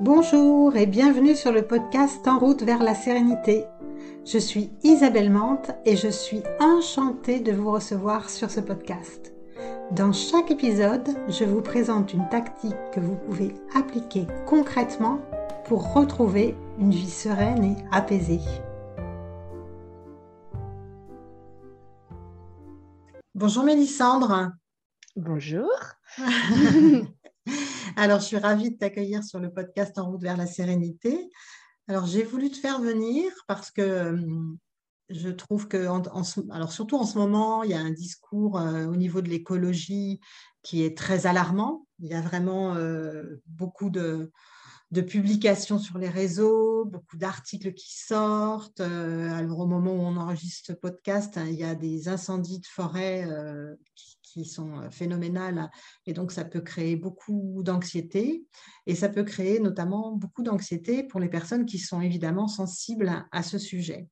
Bonjour et bienvenue sur le podcast En route vers la sérénité. Je suis Isabelle Mante et je suis enchantée de vous recevoir sur ce podcast. Dans chaque épisode, je vous présente une tactique que vous pouvez appliquer concrètement pour retrouver une vie sereine et apaisée. Bonjour Mélissandre. Bonjour. Alors, je suis ravie de t'accueillir sur le podcast En route vers la sérénité. Alors, j'ai voulu te faire venir parce que euh, je trouve que, alors surtout en ce moment, il y a un discours euh, au niveau de l'écologie qui est très alarmant. Il y a vraiment euh, beaucoup de, publications sur les réseaux, beaucoup d'articles qui sortent. alors, au moment où on enregistre ce podcast, hein, il y a des incendies de forêt qui, qui sont euh, phénoménales et donc ça peut créer beaucoup d'anxiété et ça peut créer notamment beaucoup d'anxiété pour les personnes qui sont évidemment sensibles à ce sujet.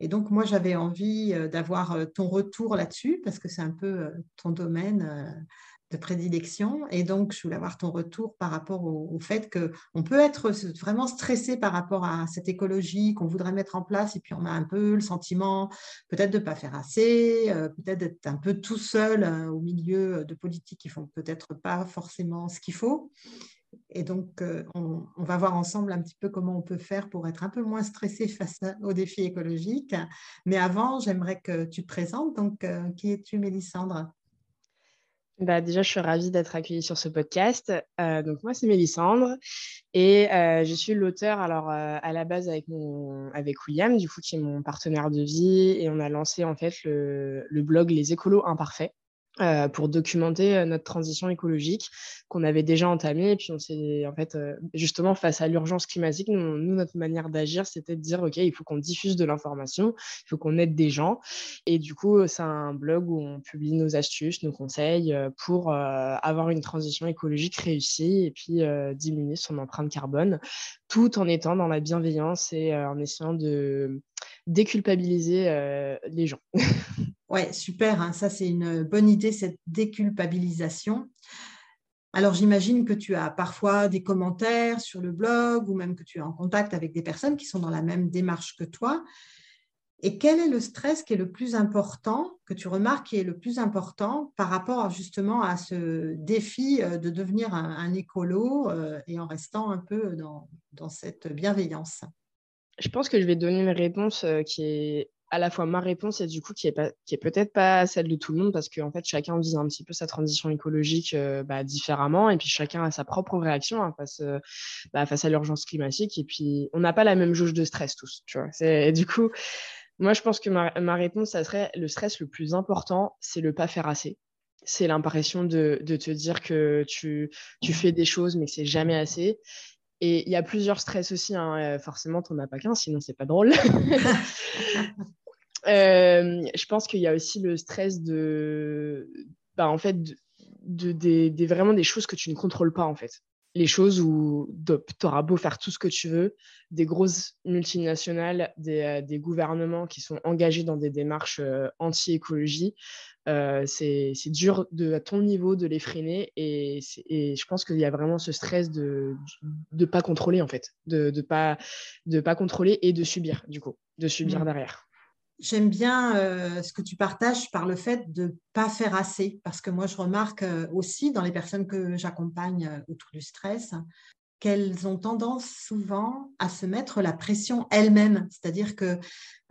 Et donc moi j'avais envie euh, d'avoir euh, ton retour là-dessus parce que c'est un peu ton domaine de prédilection. Et donc, je voulais avoir ton retour par rapport au, fait qu'on peut être vraiment stressé par rapport à cette écologie qu'on voudrait mettre en place, et puis on a un peu le sentiment peut-être de ne pas faire assez, euh, peut-être d'être un peu tout seul euh, au milieu de politiques qui font peut-être pas forcément ce qu'il faut. Et donc, euh, on, va voir ensemble un petit peu comment on peut faire pour être un peu moins stressé face aux défis écologiques. Mais avant, j'aimerais que tu te présentes. Donc, qui es-tu, Mélissandre? Bah, déjà, je suis ravie d'être accueillie sur ce podcast. Euh, donc, moi, c'est Mélissandre et euh, je suis l'auteur, alors euh, à la base avec, mon, avec William, du coup, qui est mon partenaire de vie, et on a lancé en fait le, le blog Les Écolos Imparfaits. Euh, pour documenter euh, notre transition écologique qu'on avait déjà entamée. Et puis, on s'est, en fait, euh, justement, face à l'urgence climatique, nous, notre manière d'agir, c'était de dire, OK, il faut qu'on diffuse de l'information, il faut qu'on aide des gens. Et du coup, c'est un blog où on publie nos astuces, nos conseils pour avoir une transition écologique réussie et puis diminuer son empreinte carbone, tout en étant dans la bienveillance et en essayant de déculpabiliser les gens. Ouais, super. Hein. Ça, c'est une bonne idée, cette déculpabilisation. Alors, j'imagine que tu as parfois des commentaires sur le blog ou même que tu es en contact avec des personnes qui sont dans la même démarche que toi. Et quel est le stress qui est le plus important, que tu remarques qui est le plus important par rapport justement à ce défi euh, de devenir un, écolo euh, et en restant un peu dans, cette bienveillance? Je pense que je vais donner une réponse euh, qui est à la fois ma réponse et du coup qui est, peut-être pas celle de tout le monde parce qu'en fait chacun vise un petit peu sa transition écologique euh, bah, différemment et puis chacun a sa propre réaction hein, face, euh, bah, face à l'urgence climatique et puis on n'a pas la même jauge de stress tous du coup moi je pense que ma, réponse ça serait le stress le plus important c'est le pas faire assez. C'est l'impression de, de, te dire que tu, tu fais des choses mais que c'est jamais assez et il y a plusieurs stress aussi, hein. Euh, forcément, tu n'en as pas qu'un, sinon c'est pas drôle. Euh, je pense qu'il y a aussi le stress de, bah, en fait, de, vraiment des choses que tu ne contrôles pas en fait. Les choses où tu auras beau faire tout ce que tu veux, des grosses multinationales, des, euh, gouvernements qui sont engagés dans des démarches euh, anti-écologie, c'est dur de, à ton niveau de les freiner et, je pense qu'il y a vraiment ce stress de ne pas contrôler en fait, de ne pas, de pas contrôler et de subir du coup, de subir mmh. derrière. J'aime bien euh, ce que tu partages par le fait de ne pas faire assez, parce que moi, je remarque euh, aussi dans les personnes que j'accompagne euh, autour du stress qu'elles ont tendance souvent à se mettre la pression elles-mêmes. C'est-à-dire qu'il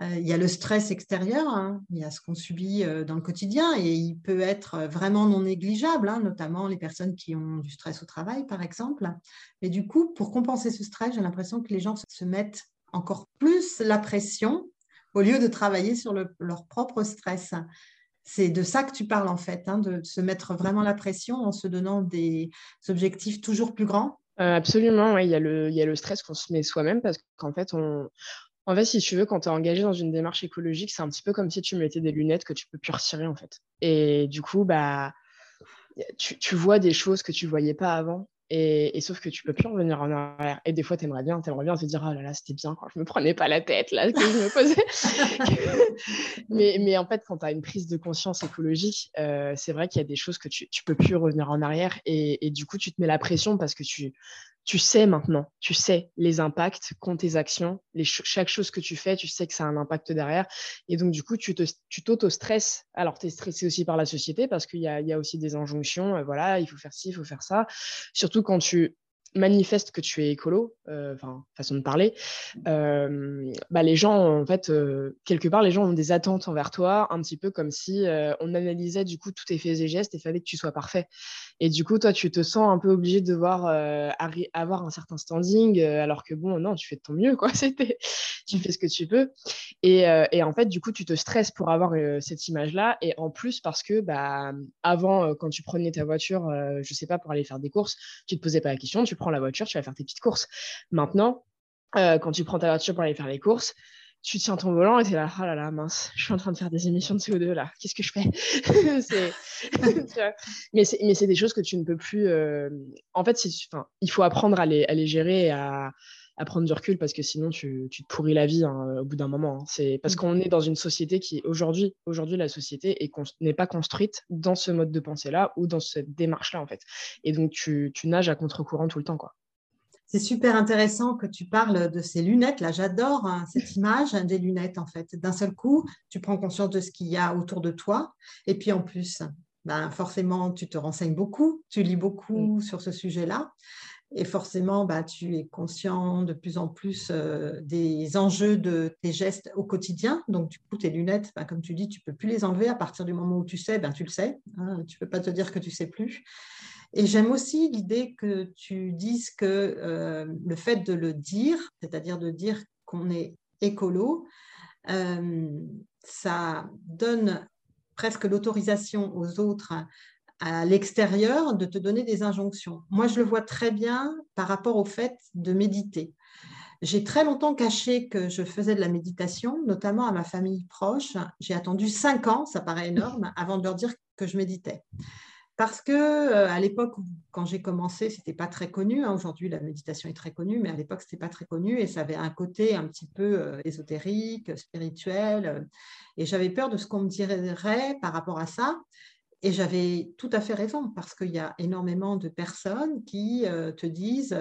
il y a le stress extérieur, hein, il y a ce qu'on subit dans le quotidien et il peut être vraiment non négligeable, hein, notamment les personnes qui ont du stress au travail, par exemple. Mais du coup, pour compenser ce stress, j'ai l'impression que les gens se mettent encore plus la pression au lieu de travailler sur leur propre stress. C'est de ça que tu parles en fait, hein, de se mettre vraiment la pression en se donnant des objectifs toujours plus grands. Euh, absolument, il, y a le, il y a le stress qu'on se met soi-même parce qu'en fait, on, en fait, si tu veux, quand tu es engagé dans une démarche écologique, c'est un petit peu comme si tu mettais des lunettes que tu peux plus retirer en fait. Et du coup, bah, tu, tu vois des choses que tu voyais pas avant. Et, sauf que tu peux plus revenir en arrière. Et des fois, tu aimerais bien, tu aimerais bien te dire, oh là là, c'était bien quand je me prenais pas la tête, là, que je me posais. mais, mais, en fait, quand tu as une prise de conscience écologique, euh, c'est vrai qu'il y a des choses que tu, tu peux plus revenir en arrière. Et, et, du coup, tu te mets la pression parce que tu, tu sais maintenant, tu sais les impacts qu'ont tes actions, chaque chose que tu fais, tu sais que ça a un impact derrière. Et donc, du coup, tu t'auto-stresses. Alors, tu es stressé aussi par la société parce qu'il y, y a, aussi des injonctions. Euh, voilà, il faut faire ci, il faut faire ça. Surtout quand tu manifeste que tu es écolo, euh, enfin, façon de parler, euh, bah, les gens, en fait, euh, quelque part, les gens ont des attentes envers toi, un petit peu comme si on analysait du coup tous tes faits et gestes et fallait que tu sois parfait. Et du coup, toi, tu te sens un peu obligé de devoir avoir un certain standing, alors que bon, non, tu fais de ton mieux, quoi. tu fais ce que tu peux. Et, et, en fait, du coup, tu te stresses pour avoir cette image-là. Et en plus, parce que bah, avant, quand tu prenais ta voiture, je sais pas, pour aller faire des courses, tu te posais pas la question, tu prends la voiture, tu vas faire tes petites courses. Maintenant, euh, quand tu prends ta voiture pour aller faire les courses, tu tiens ton volant et tu es là, oh là là, mince, je suis en train de faire des émissions de CO2 là, qu'est-ce que je fais? Mais c'est des choses que tu ne peux plus. Euh, en fait, il faut apprendre à les, à les gérer et à, à, prendre du recul parce que sinon tu, tu te pourris la vie hein, au bout d'un moment. Hein. C'est parce mmh. qu'on est dans une société qui, aujourd'hui, aujourd'hui la société n'est pas construite dans ce mode de pensée là ou dans cette démarche là en fait. Et donc tu, tu nages à contre-courant tout le temps quoi. C'est super intéressant que tu parles de ces lunettes. Là, j'adore hein, cette image des lunettes, en fait. D'un seul coup, tu prends conscience de ce qu'il y a autour de toi. Et puis, en plus, ben, forcément, tu te renseignes beaucoup, tu lis beaucoup sur ce sujet-là. Et forcément, ben, tu es conscient de plus en plus euh, des enjeux de tes gestes au quotidien. Donc, du coup, tes lunettes, ben, comme tu dis, tu ne peux plus les enlever. À partir du moment où tu sais, ben, tu le sais. Hein. tu ne peux pas te dire que tu ne sais plus. Et j'aime aussi l'idée que tu dises que euh, le fait de le dire, c'est-à-dire de dire qu'on est écolo, euh, ça donne presque l'autorisation aux autres à l'extérieur de te donner des injonctions. Moi, je le vois très bien par rapport au fait de méditer. J'ai très longtemps caché que je faisais de la méditation, notamment à ma famille proche. J'ai attendu cinq ans, ça paraît énorme, avant de leur dire que je méditais. Parce que euh, à l'époque, quand j'ai commencé, c'était pas très connu. Hein. Aujourd'hui, la méditation est très connue, mais à l'époque, c'était pas très connu et ça avait un côté un petit peu euh, ésotérique, spirituel. Euh, et j'avais peur de ce qu'on me dirait par rapport à ça. Et j'avais tout à fait raison parce qu'il y a énormément de personnes qui te disent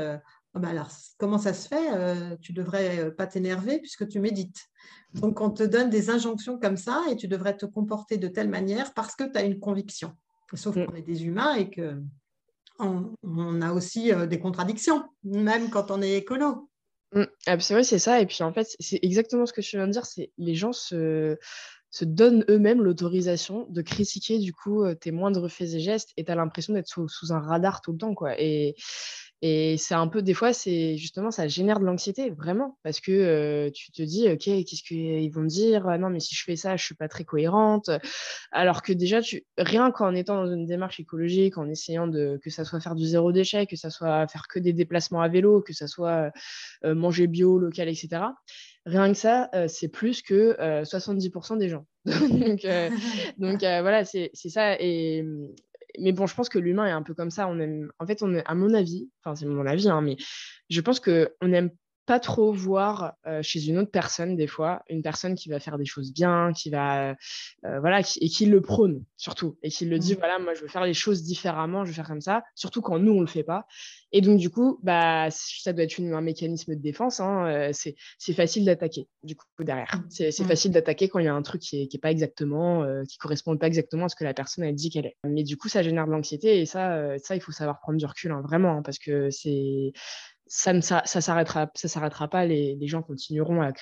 oh ben alors, comment ça se fait Tu devrais pas t'énerver puisque tu médites. Donc, on te donne des injonctions comme ça et tu devrais te comporter de telle manière parce que tu as une conviction. Sauf mm. qu'on est des humains et que on, a aussi euh, des contradictions, même quand on est écolo. Mm. Ah, c'est vrai, c'est ça. Et puis en fait, c'est exactement ce que tu viens de dire. C'est les gens se, se donnent eux-mêmes l'autorisation de critiquer du coup euh, tes moindres faits et gestes. Et tu l'impression d'être sous, sous, un radar tout le temps, quoi. Et, et c'est un peu, des fois, c'est justement, ça génère de l'anxiété, vraiment, parce que euh, tu te dis, OK, qu'est-ce qu'ils vont me dire? Non, mais si je fais ça, je suis pas très cohérente. Alors que déjà, tu, rien qu'en étant dans une démarche écologique, en essayant de, que ça soit faire du zéro déchet, que ça soit faire que des déplacements à vélo, que ça soit euh, manger bio, local, etc. Rien que ça, euh, c'est plus que 70% des gens. donc, donc voilà, c'est ça. Et, mais bon, je pense que l'humain est un peu comme ça. On aime, en fait, on à mon avis, enfin c'est mon avis, hein, mais je pense que on aime pas trop voir euh, chez une autre personne des fois une personne qui va faire des choses bien qui va euh, voilà et qui le prône surtout et qui le dit mmh. voilà moi je veux faire les choses différemment je veux faire comme ça surtout quand nous on le fait pas et donc du coup bah ça doit être un mécanisme de défense hein, euh, c'est facile d'attaquer du coup derrière mmh. c'est mmh. facile d'attaquer quand il y a un truc qui est, qui est pas exactement qui correspond pas exactement à ce que la personne a dit qu'elle est mais du coup ça génère de l'anxiété et ça ça il faut savoir prendre du recul hein, vraiment hein, parce que c'est ça ne ça, s'arrêtera ça s'arrêtera pas. Les, les, gens continueront à,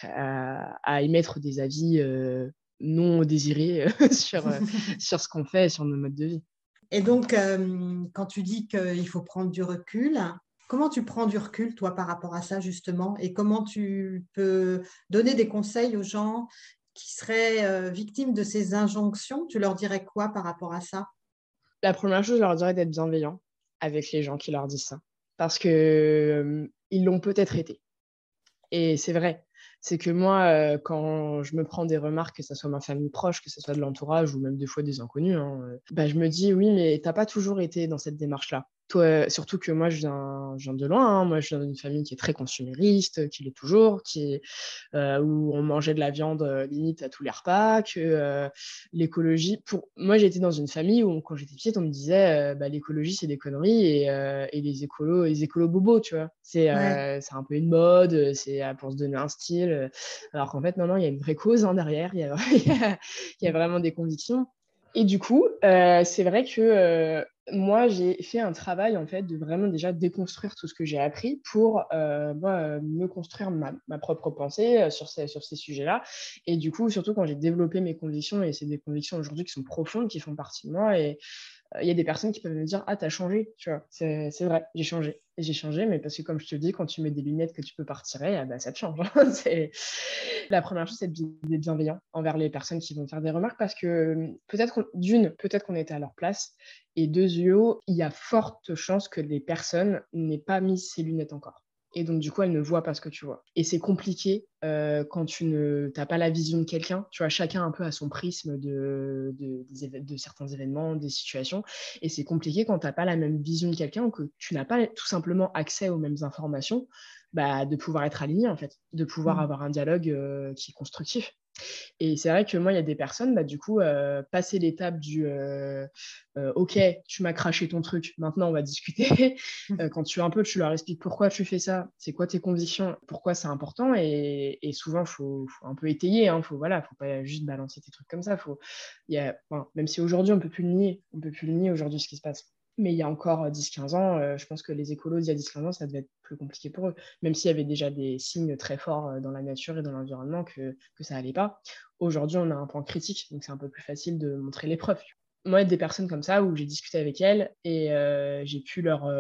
à, émettre des avis euh, non désirés euh, sur euh, sur ce qu'on fait sur nos modes de vie. Et donc quand tu dis qu'il faut prendre du recul comment tu prends du recul toi par rapport à ça justement? Et comment tu peux donner des conseils aux gens qui seraient victimes de ces injonctions? Tu leur dirais quoi par rapport à ça? La première chose je leur dirais d'être bienveillant avec les gens qui leur disent ça parce que euh, ils l'ont peut-être été. Et c'est vrai. C'est que moi, euh, quand je me prends des remarques, que ce soit ma famille proche, que ce soit de l'entourage ou même des fois des inconnus, hein, euh, bah, je me dis oui, mais tu n'as pas toujours été dans cette démarche-là. Toi, surtout que moi, je viens, je viens de loin. Hein. Moi, je viens d'une famille qui est très consumériste, qui l'est toujours, qui, euh, où on mangeait de la viande euh, limite à tous les repas, que euh, l'écologie. Pour moi, j'étais dans une famille où, quand j'étais petite, on me disait bah, l'écologie, c'est des conneries et, et, les écolos, les écolos bobos, tu vois. C'est un peu une mode, c'est pour se donner un style. Alors qu'en fait, non, non, il y a une vraie cause hein, derrière. Il y, a, il y a vraiment des convictions. Et du coup, euh, c'est vrai que euh, moi, j'ai fait un travail en fait de vraiment déjà déconstruire tout ce que j'ai appris pour euh, me construire ma, propre pensée sur ces, sur ces sujets-là. Et du coup, surtout quand j'ai développé mes convictions, et c'est des convictions aujourd'hui qui sont profondes, qui font partie de moi, et il y a des personnes qui peuvent me dire Ah, t'as changé, tu vois. C'est vrai, j'ai changé. J'ai changé, mais parce que, comme je te dis, quand tu mets des lunettes que tu peux pas retirer, ah bah, ça te change. c'est... La première chose, c'est d'être bienveillant envers les personnes qui vont faire des remarques parce que peut-être, d'une, peut-être qu'on était à leur place. Et deux, il y a forte chance que les personnes n'aient pas mis ces lunettes encore et donc du coup elle ne voit pas ce que tu vois. Et c'est compliqué euh, quand tu ne pas la vision de quelqu'un, tu vois, chacun un peu à son prisme de, de, de certains événements, des situations, et c'est compliqué quand tu n'as pas la même vision de quelqu'un ou que tu n'as pas tout simplement accès aux mêmes informations, bah, de pouvoir être aligné en fait, de pouvoir mmh. avoir un dialogue euh, qui est constructif. Et c'est vrai que moi, il y a des personnes, bah, du coup, euh, passer l'étape du euh, euh, OK, tu m'as craché ton truc, maintenant on va discuter. Quand tu un peu, tu leur expliques pourquoi tu fais ça, c'est quoi tes convictions, pourquoi c'est important. Et, souvent, il faut, un peu étayer, il hein, faut, voilà, pas juste balancer tes trucs comme ça. Faut, y a, même si aujourd'hui, on ne peut plus le nier, on peut plus le nier aujourd'hui ce qui se passe. Mais il y a encore 10-15 ans, je pense que les écolos, il y a 10-15 ans, ça devait être plus compliqué pour eux. Même s'il y avait déjà des signes très forts dans la nature et dans l'environnement que, que ça n'allait pas. Aujourd'hui, on a un point critique, donc c'est un peu plus facile de montrer les preuves. Moi, des personnes comme ça où j'ai discuté avec elles et j'ai pu leur,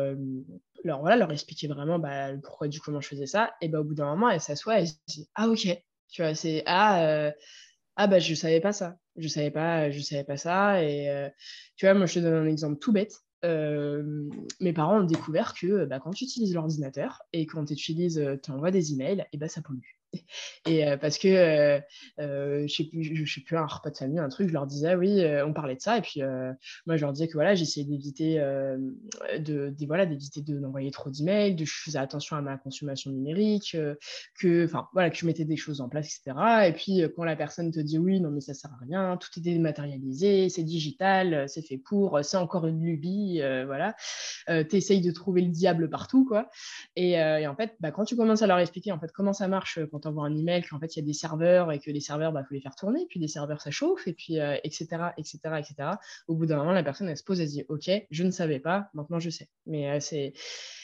leur, voilà, leur expliquer vraiment bah, pourquoi du comment je faisais ça. Et bah, au bout d'un moment, elles s'assoient et se disent Ah, ok. Tu vois, c'est Ah, ah bah, je savais pas ça. Je savais pas, je savais pas ça. Et tu vois, moi, je te donne un exemple tout bête. Euh, mes parents ont découvert que bah, quand tu utilises l'ordinateur et quand tu utilises, euh, tu envoies des emails, et bah, ça pollue. Et euh, parce que, euh, euh, je sais plus, sais plus, un repas de famille, un truc, je leur disais, oui, on parlait de ça. Et puis, moi, je leur disais que voilà, j'essayais d'éviter de, voilà, d'envoyer trop d'emails, de je faisais attention à ma consommation numérique, que, voilà, que je mettais des choses en place, etc. Et puis, quand la personne te dit, oui, non, mais ça sert à rien, tout est dématérialisé, c'est digital, c'est fait pour, c'est encore une lubie, voilà, tu essayes de trouver le diable partout, quoi. Et, et en fait, bah, quand tu commences à leur expliquer, en fait, comment ça marche quand quand un email qu'en fait il y a des serveurs et que les serveurs, il bah, faut les faire tourner, puis des serveurs ça chauffe, et puis etc., etc., etc. Au bout d'un moment, la personne elle se pose, elle se dit ok, je ne savais pas, maintenant je sais. Mais euh, c'est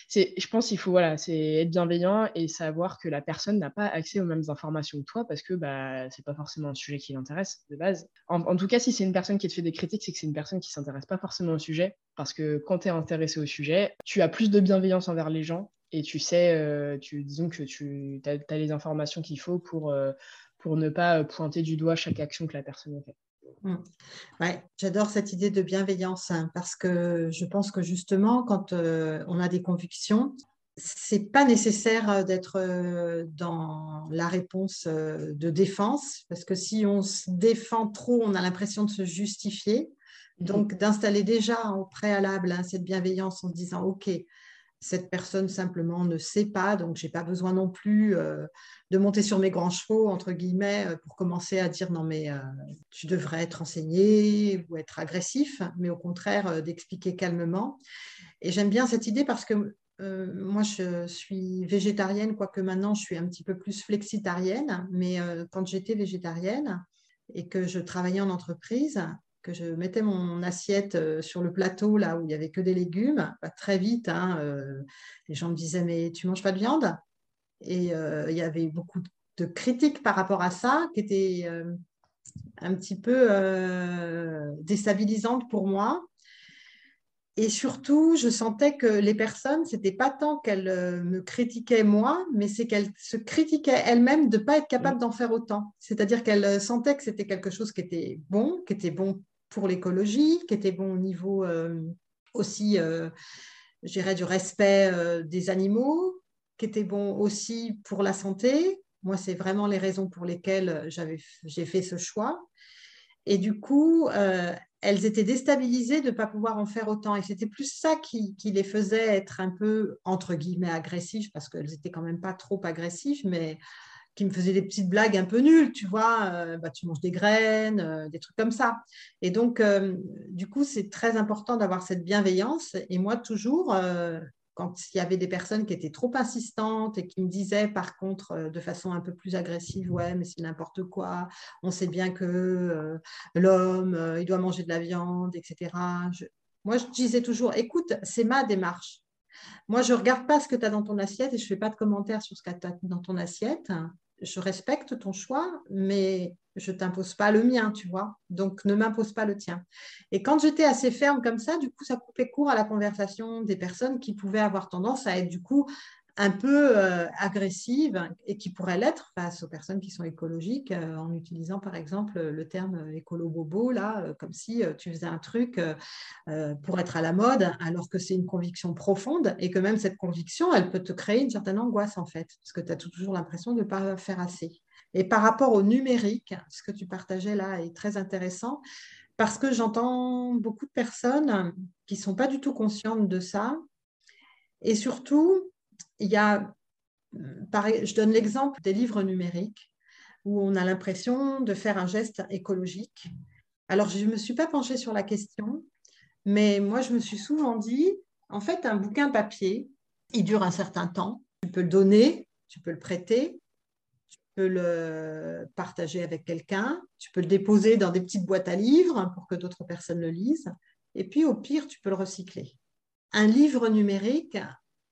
je pense qu'il faut voilà, c'est être bienveillant et savoir que la personne n'a pas accès aux mêmes informations que toi parce que bah, c'est pas forcément un sujet qui l'intéresse de base. En, tout cas, si c'est une personne qui te fait des critiques, c'est que c'est une personne qui s'intéresse pas forcément au sujet parce que quand tu es intéressé au sujet, tu as plus de bienveillance envers les gens et tu sais, euh, tu, disons que tu as, les informations qu'il faut pour, euh, pour ne pas pointer du doigt chaque action que la personne a fait. Mmh. Ouais, j'adore cette idée de bienveillance hein, parce que je pense que justement, quand euh, on a des convictions, c'est pas nécessaire d'être dans la réponse de défense parce que si on se défend trop, on a l'impression de se justifier. Mmh. Donc, d'installer déjà au préalable hein, cette bienveillance en se disant OK, cette personne simplement ne sait pas, donc je n'ai pas besoin non plus euh, de monter sur mes grands chevaux, entre guillemets, euh, pour commencer à dire non mais euh, tu devrais être enseigné ou être agressif, mais au contraire d'expliquer calmement. Et j'aime bien cette idée parce que moi je suis végétarienne, quoique maintenant je suis un petit peu plus flexitarienne, mais quand j'étais végétarienne et que je travaillais en entreprise, que je mettais mon assiette euh, sur le plateau, là où il n'y avait que des légumes, bah, très vite, hein, euh, les gens me disaient Mais tu manges pas de viande? Et euh, il y avait beaucoup de critiques par rapport à ça qui étaient un petit peu déstabilisantes pour moi. Et surtout, je sentais que les personnes, n'était pas tant qu'elles me critiquaient moi, mais c'est qu'elles se critiquaient elles-mêmes de ne pas être capables d'en faire autant. C'est-à-dire qu'elles sentaient que c'était quelque chose qui était bon, qui était bon pour l'écologie, qui était bon au niveau euh, aussi, euh, je dirais, du respect euh, des animaux, qui était bon aussi pour la santé. Moi, c'est vraiment les raisons pour lesquelles j'ai fait ce choix. Et du coup, elles étaient déstabilisées de ne pas pouvoir en faire autant. Et c'était plus ça qui, les faisait être un peu, entre guillemets, agressives, parce qu'elles n'étaient quand même pas trop agressives, mais qui me faisait des petites blagues un peu nulles, tu vois, euh, bah, tu manges des graines, euh, des trucs comme ça. Et donc, euh, du coup, c'est très important d'avoir cette bienveillance. Et moi, toujours, quand il y avait des personnes qui étaient trop insistantes et qui me disaient par contre de façon un peu plus agressive, ouais, mais c'est n'importe quoi, on sait bien que l'homme, il doit manger de la viande, etc. moi, je disais toujours, écoute, c'est ma démarche. Moi, je ne regarde pas ce que tu as dans ton assiette et je ne fais pas de commentaires sur ce que tu as dans ton assiette je respecte ton choix, mais je ne t'impose pas le mien, tu vois. Donc, ne m'impose pas le tien. Et quand j'étais assez ferme comme ça, du coup, ça coupait court à la conversation des personnes qui pouvaient avoir tendance à être, du coup, un peu euh, agressive et qui pourrait l'être face aux personnes qui sont écologiques euh, en utilisant par exemple le terme écolo-bobo, là, euh, comme si tu faisais un truc pour être à la mode, alors que c'est une conviction profonde et que même cette conviction, elle peut te créer une certaine angoisse en fait, parce que tu as toujours l'impression de ne pas faire assez. Et par rapport au numérique, ce que tu partageais là est très intéressant parce que j'entends beaucoup de personnes qui ne sont pas du tout conscientes de ça. Et surtout, il y a, je donne l'exemple des livres numériques où on a l'impression de faire un geste écologique. Alors, je ne me suis pas penchée sur la question, mais moi, je me suis souvent dit, en fait, un bouquin papier, il dure un certain temps. Tu peux le donner, tu peux le prêter, tu peux le partager avec quelqu'un, tu peux le déposer dans des petites boîtes à livres pour que d'autres personnes le lisent, et puis au pire, tu peux le recycler. Un livre numérique,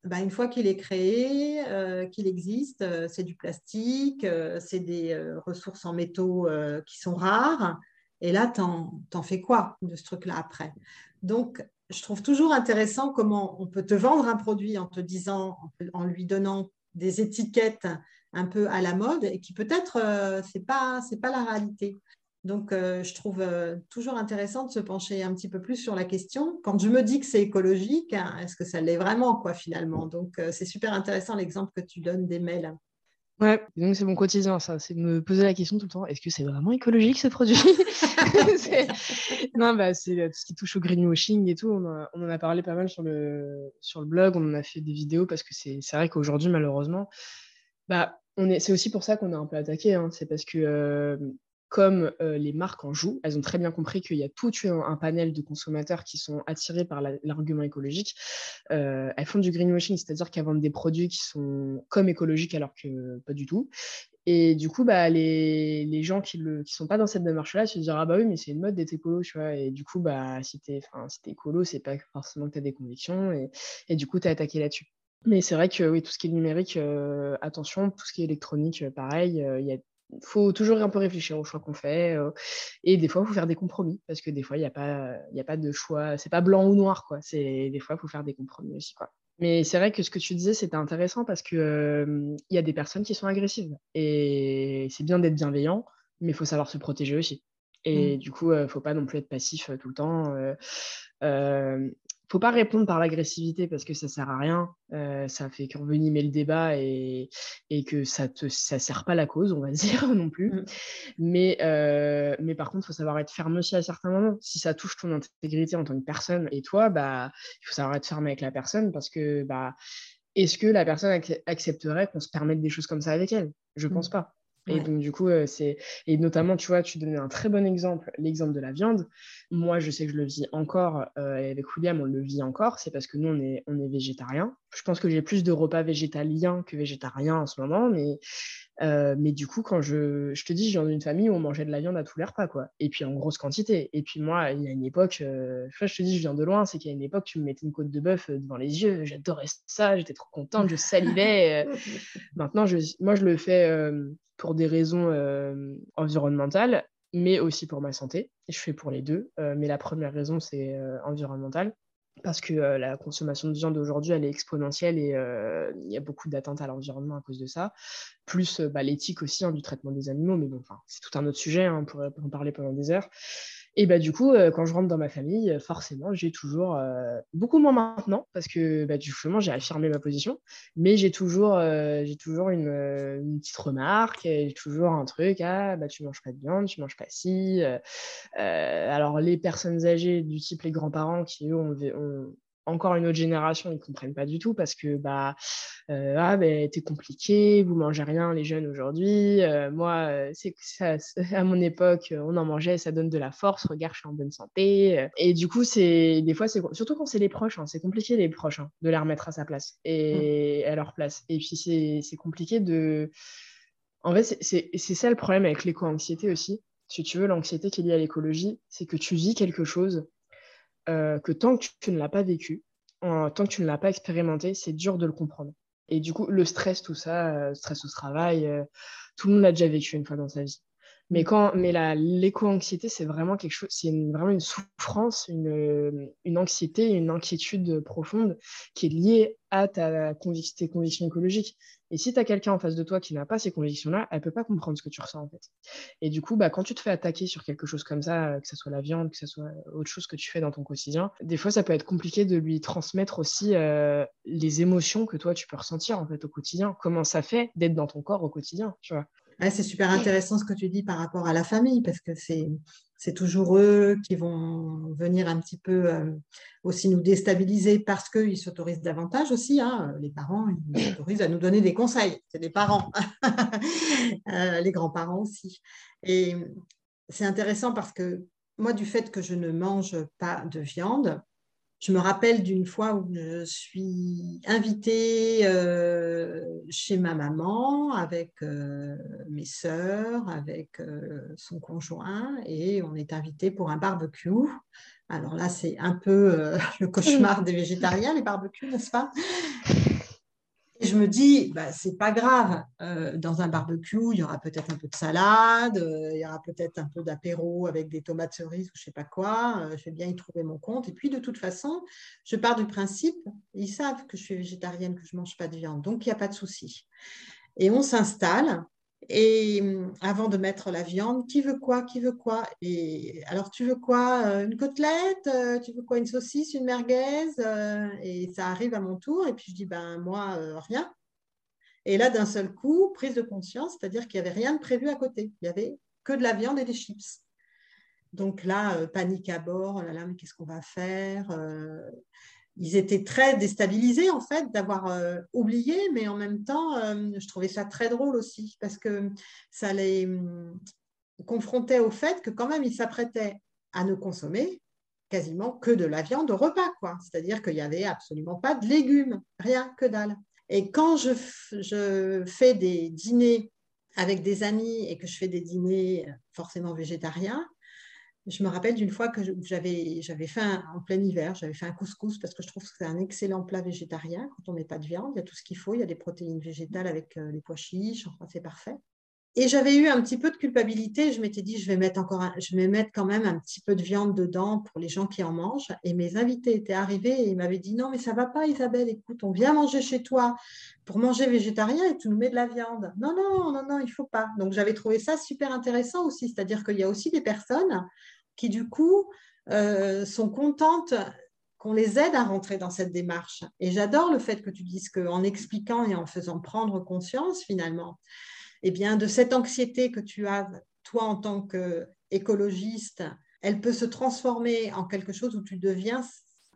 bah, une fois qu'il est créé, euh, qu'il existe, euh, c'est du plastique, euh, c'est des ressources en métaux qui sont rares. Et là, t'en, t'en fais quoi de ce truc-là après? Donc, je trouve toujours intéressant comment on peut te vendre un produit en te disant, en lui donnant des étiquettes un peu à la mode et qui peut-être c'est pas c'est pas la réalité. Donc, euh, je trouve euh, toujours intéressant de se pencher un petit peu plus sur la question. Quand je me dis que c'est écologique, hein, est-ce que ça l'est vraiment, quoi, finalement? Donc, euh, c'est super intéressant l'exemple que tu donnes des mails. Ouais, donc c'est mon quotidien, ça, c'est de me poser la question tout le temps, est-ce que c'est vraiment écologique ce produit? Non, bah, c'est tout ce qui touche au greenwashing et tout, on, en a parlé pas mal sur le, blog, on en a fait des vidéos parce que c'est vrai qu'aujourd'hui, malheureusement, bah, c'est aussi pour ça qu'on a un peu attaqué, hein. c'est parce que comme les marques en jouent, elles ont très bien compris qu'il y a tout un, panel de consommateurs qui sont attirés par l'argument écologique. elles font du greenwashing, c'est-à-dire qu'elles vendent des produits qui sont comme écologiques alors que pas du tout. Et du coup, bah, les, gens qui ne sont pas dans cette démarche-là se disent Ah bah oui, mais c'est une mode d'être écolo, tu vois. Et du coup, bah, si tu es, si écolo, c'est pas forcément que tu as des convictions. Et, du coup, tu as attaqué là-dessus. Mais c'est vrai que tout ce qui est numérique, attention, tout ce qui est électronique, pareil, il y a faut toujours un peu réfléchir au choix qu'on fait. Euh, et des fois, il faut faire des compromis parce que des fois, il n'y a, pas, a pas de choix. C'est pas blanc ou noir, quoi. Des fois, il faut faire des compromis aussi, quoi. Mais c'est vrai que ce que tu disais, c'était intéressant parce qu'il euh, y a des personnes qui sont agressives. Et c'est bien d'être bienveillant, mais il faut savoir se protéger aussi. Et mmh. du coup, il ne faut pas non plus être passif tout le temps faut pas répondre par l'agressivité parce que ça sert à rien. Euh, ça fait qu'envenimer le débat et, et que ça ne ça sert pas la cause, on va dire non plus. Mm. Mais, euh, mais par contre, il faut savoir être ferme aussi à certains moments. Si ça touche ton intégrité en tant que personne et toi, bah, il faut savoir être ferme avec la personne parce que bah, est-ce que la personne accepterait qu'on se permette des choses comme ça avec elle? Je ne mm. pense pas. Et donc, du coup, euh, c'est. Et notamment, tu vois, tu donnais un très bon exemple, l'exemple de la viande. Moi, je sais que je le vis encore, euh, et avec William, on le vit encore, c'est parce que nous, on est, on est végétarien. Je pense que j'ai plus de repas végétaliens que végétariens en ce moment, mais, euh, mais du coup, quand je, je te dis, je viens d'une famille où on mangeait de la viande à tous les repas, quoi. Et puis en grosse quantité. Et puis moi, il y a une époque, euh, je te dis, je viens de loin, c'est qu'il y a une époque, tu me mettais une côte de bœuf devant les yeux, j'adorais ça, j'étais trop contente, je salivais. Maintenant, je, moi, je le fais pour des raisons euh, environnementales, mais aussi pour ma santé. Je fais pour les deux, euh, mais la première raison, c'est euh, environnementale parce que la consommation de viande aujourd'hui, elle est exponentielle et il y a beaucoup d'attentes à l'environnement à cause de ça. Plus bah, l'éthique aussi hein, du traitement des animaux, mais bon, c'est tout un autre sujet, hein, on pourrait en parler pendant des heures. Et bah, du coup, quand je rentre dans ma famille, forcément, j'ai toujours, beaucoup moins maintenant, parce que bah, justement, j'ai affirmé ma position, mais j'ai toujours, j'ai toujours une, une, petite remarque, j'ai toujours un truc, ah, bah, tu manges pas de viande, tu manges pas ci. alors, les personnes âgées du type les grands-parents qui, eux, ont, ont encore une autre génération, ils ne comprennent pas du tout parce que bah, euh, ah, ben, t'es compliqué, vous mangez rien, les jeunes aujourd'hui. Euh, moi, euh, c'est ça, à mon époque, on en mangeait, ça donne de la force. Regarde, je suis en bonne santé. Et du coup, c'est des fois, c'est surtout quand c'est les proches, hein, c'est compliqué les proches hein, de les remettre à sa place et mmh. à leur place. Et puis, c'est compliqué de. En fait, c'est ça le problème avec l'éco-anxiété aussi. Si tu veux, l'anxiété qui est liée à l'écologie, c'est que tu vis quelque chose euh, que tant que tu ne l'as pas vécu, tant que tu ne l'as pas expérimenté, c'est dur de le comprendre. Et du coup, le stress, tout ça, euh, stress au travail, euh, tout le monde l'a déjà vécu une fois dans sa vie. Mais quand, mais l'éco-anxiété, c'est vraiment quelque chose, c'est vraiment une souffrance, une, une, anxiété, une inquiétude profonde qui est liée à ta tes convictions écologiques. Et si tu as quelqu'un en face de toi qui n'a pas ces convictions-là, elle peut pas comprendre ce que tu ressens en fait. Et du coup, bah, quand tu te fais attaquer sur quelque chose comme ça, que ce soit la viande, que ce soit autre chose que tu fais dans ton quotidien, des fois, ça peut être compliqué de lui transmettre aussi euh, les émotions que toi, tu peux ressentir en fait au quotidien. Comment ça fait d'être dans ton corps au quotidien, tu vois c'est super intéressant ce que tu dis par rapport à la famille, parce que c'est, c'est toujours eux qui vont venir un petit peu euh, aussi nous déstabiliser parce qu'ils s'autorisent davantage aussi. Hein. Les parents, ils s'autorisent à nous donner des conseils. C'est des parents, euh, les grands-parents aussi. Et c'est intéressant parce que moi, du fait que je ne mange pas de viande, je me rappelle d'une fois où je suis invitée euh, chez ma maman avec euh, mes sœurs, avec euh, son conjoint, et on est invité pour un barbecue. Alors là, c'est un peu le cauchemar des végétariens, les barbecues, n'est-ce pas? Je me dis, bah, c'est pas grave. Euh, dans un barbecue, il y aura peut-être un peu de salade, euh, il y aura peut-être un peu d'apéro avec des tomates cerises ou je sais pas quoi. Euh, je vais bien y trouver mon compte. Et puis, de toute façon, je pars du principe, ils savent que je suis végétarienne, que je mange pas de viande, donc il n'y a pas de souci. Et on s'installe. Et hum, avant de mettre la viande, qui veut quoi Qui veut quoi? Et alors, tu veux quoi euh, Une côtelette euh, Tu veux quoi Une saucisse Une merguez euh, Et ça arrive à mon tour. Et puis je dis, ben moi, rien. Et là, d'un seul coup, prise de conscience, c'est-à-dire qu'il n'y avait rien de prévu à côté. Il n'y avait que de la viande et des chips. Donc là, panique à bord, oh là là, mais qu'est-ce qu'on va faire ils étaient très déstabilisés en fait d'avoir euh, oublié, mais en même temps, euh, je trouvais ça très drôle aussi parce que ça les hum, confrontait au fait que quand même ils s'apprêtaient à ne consommer quasiment que de la viande au repas, quoi. C'est-à-dire qu'il n'y avait absolument pas de légumes, rien que dalle. Et quand je, je fais des dîners avec des amis et que je fais des dîners forcément végétariens, je me rappelle d'une fois que j'avais, fait en plein hiver, j'avais fait un couscous parce que je trouve que c'est un excellent plat végétarien. Quand on met pas de viande, il y a tout ce qu'il faut, il y a des protéines végétales avec euh, les pois chiches, enfin c'est parfait. Et j'avais eu un petit peu de culpabilité. Je m'étais dit, je vais mettre encore, je vais mettre quand même un petit peu de viande dedans pour les gens qui en mangent. Et mes invités étaient arrivés et ils m'avaient dit, non, mais ça va pas, Isabelle. Écoute, on vient manger chez toi pour manger végétarien et tu nous mets de la viande. Non, non, non, non, il faut pas. Donc j'avais trouvé ça super intéressant aussi. C'est-à-dire qu'il y a aussi des personnes qui du coup euh, sont contentes qu'on les aide à rentrer dans cette démarche. Et j'adore le fait que tu dises qu'en expliquant et en faisant prendre conscience finalement, eh de cette anxiété que tu as, toi en tant qu'écologiste, elle peut se transformer en quelque chose où tu deviens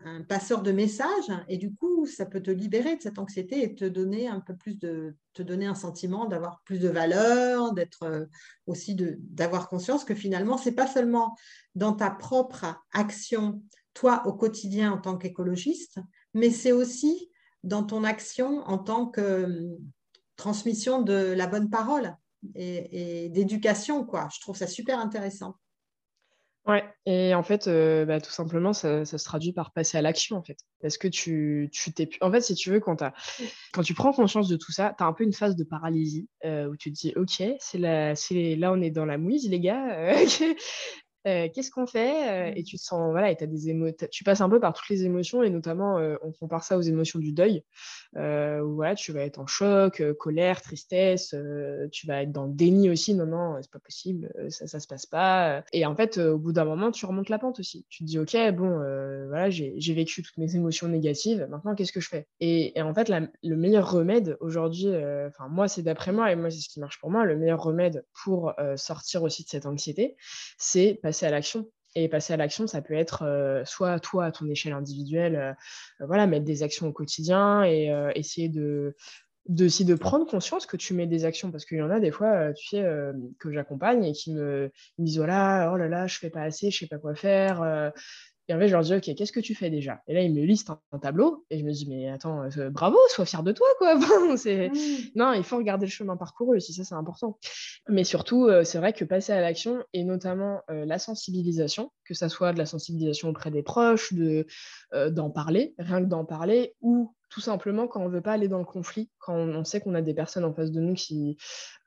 un passeur de messages et du coup ça peut te libérer de cette anxiété et te donner un peu plus de te donner un sentiment d'avoir plus de valeur d'être euh, aussi d'avoir conscience que finalement c'est pas seulement dans ta propre action toi au quotidien en tant qu'écologiste mais c'est aussi dans ton action en tant que transmission de la bonne parole et, d'éducation quoi je trouve ça super intéressant Ouais, et en fait, euh, bah, tout simplement, ça, se traduit par passer à l'action, en fait. Parce que tu, tu t'es... En fait, si tu veux, quand, quand tu prends conscience de tout ça, tu as un peu une phase de paralysie euh, où tu te dis, OK, la... c'est... là, on est dans la mouise, les gars. Euh, qu'est-ce qu'on fait Et tu te sens, voilà, et as des émo tu passes un peu par toutes les émotions, et notamment, on compare ça aux émotions du deuil, où voilà, tu vas être en choc, colère, tristesse, tu vas être dans le déni aussi, non, non, c'est pas possible, ça, ça se passe pas. Et en fait, au bout d'un moment, tu remontes la pente aussi. Tu te dis, ok, bon, voilà, j'ai vécu toutes mes émotions négatives, maintenant, qu'est-ce que je fais? Et, en fait, le meilleur remède aujourd'hui, enfin, moi, c'est d'après moi, et moi, c'est ce qui marche pour moi, le meilleur remède pour sortir aussi de cette anxiété, c'est passer à l'action. Et passer à l'action, ça peut être soit toi à ton échelle individuelle, voilà, mettre des actions au quotidien et essayer de, de, de prendre conscience que tu mets des actions parce qu'il y en a des fois, tu sais, que j'accompagne et qui me, disent voilà, oh là là, je fais pas assez, je sais pas quoi faire. Et en fait, je leur dis, OK, qu'est-ce que tu fais déjà? Et là, ils me listent un, tableau et je me dis, mais attends, euh, bravo, sois fier de toi, quoi. Mmh. Non, il faut regarder le chemin parcouru aussi, ça, c'est important. Mais surtout, euh, c'est vrai que passer à l'action et notamment euh, la sensibilisation, que ça soit de la sensibilisation auprès des proches, de, d'en parler, rien que d'en parler, ou tout simplement quand on ne veut pas aller dans le conflit, quand on, sait qu'on a des personnes en face de nous qui,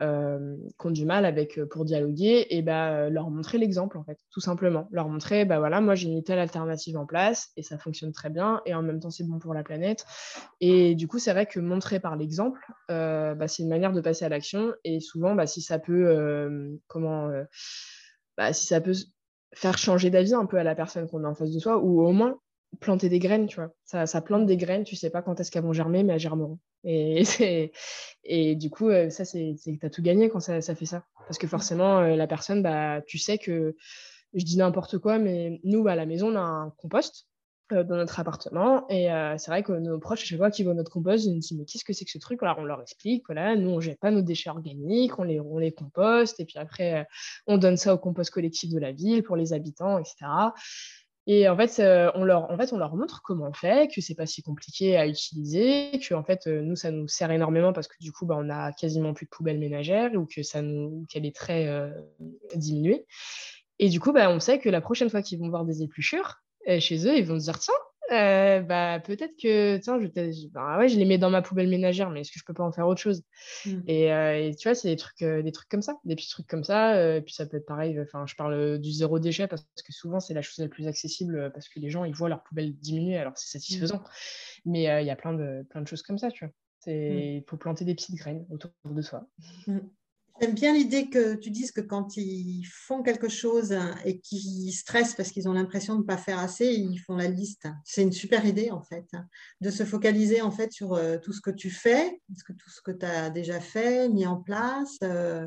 euh, ont du mal avec euh, pour dialoguer, et bah, euh, leur montrer l'exemple en fait, tout simplement. Leur montrer, bah voilà, moi j'ai une telle alternative en place et ça fonctionne très bien et en même temps c'est bon pour la planète. Et du coup, c'est vrai que montrer par l'exemple, bah, c'est une manière de passer à l'action et souvent, bah, si ça peut, bah, si ça peut faire changer d'avis un peu à la personne qu'on a en face de soi ou au moins planter des graines, tu vois. Ça, ça, plante des graines, tu sais pas quand est-ce qu'elles vont germer, mais elles germeront. Et, et du coup, euh, ça, c'est que tu as tout gagné quand ça, fait ça. Parce que forcément, euh, la personne, bah, tu sais que, je dis n'importe quoi, mais nous, à la maison, on a un compost euh, dans notre appartement. Et c'est vrai que nos proches, à chaque fois qu'ils voient notre compost, ils nous disent, mais qu'est-ce que c'est que ce truc? Alors, on leur explique, voilà, nous, on jette pas nos déchets organiques, on les, on les composte, et puis après, on donne ça au compost collectif de la ville pour les habitants, etc. Et en fait, euh, on leur, en fait, on leur montre comment on fait, que c'est pas si compliqué à utiliser, que en fait, euh, nous, ça nous sert énormément parce que du coup, bah, on a quasiment plus de poubelles ménagères ou que ça nous, qu'elle est très euh, diminuée. Et du coup, bah, on sait que la prochaine fois qu'ils vont voir des épluchures chez eux, ils vont se dire tiens, euh, bah, peut-être que, tiens, je, bah, ouais, je les mets dans ma poubelle ménagère, mais est-ce que je peux pas en faire autre chose? Mmh. euh, et, tu vois, c'est des trucs, euh, des trucs comme ça, des petits trucs comme ça. et puis ça peut être pareil, enfin, je parle du zéro déchet parce que souvent, c'est la chose la plus accessible parce que les gens, ils voient leur poubelle diminuer, alors c'est mmh. satisfaisant. Mais il y a plein de, plein de choses comme ça, tu vois. Mmh. Il faut planter des petites graines autour de soi. J'aime bien l'idée que tu dises que quand ils font quelque chose et qu'ils stressent parce qu'ils ont l'impression de ne pas faire assez, ils font la liste. C'est une super idée en fait, de se focaliser en fait sur euh, tout ce que tu fais, tout ce que tu as déjà fait, mis en place, euh,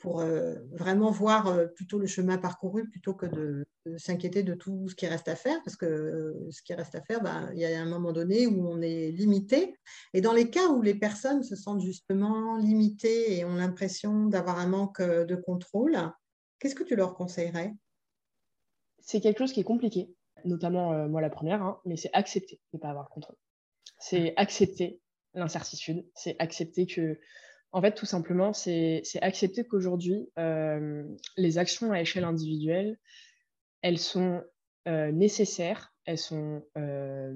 pour euh, vraiment voir euh, plutôt le chemin parcouru plutôt que de, s'inquiéter de tout ce qui reste à faire, parce que euh, ce qui reste à faire, ben, il y a un moment donné où on est limité. Et dans les cas où les personnes se sentent justement limitées et ont l'impression d'avoir un manque de contrôle, qu'est-ce que tu leur conseillerais? C'est quelque chose qui est compliqué, notamment moi la première, hein, mais c'est accepter de ne pas avoir le contrôle. C'est accepter l'incertitude, c'est accepter que en fait, tout simplement, c'est accepter qu'aujourd'hui, euh, les actions à échelle individuelle, elles sont euh, nécessaires, elles sont euh,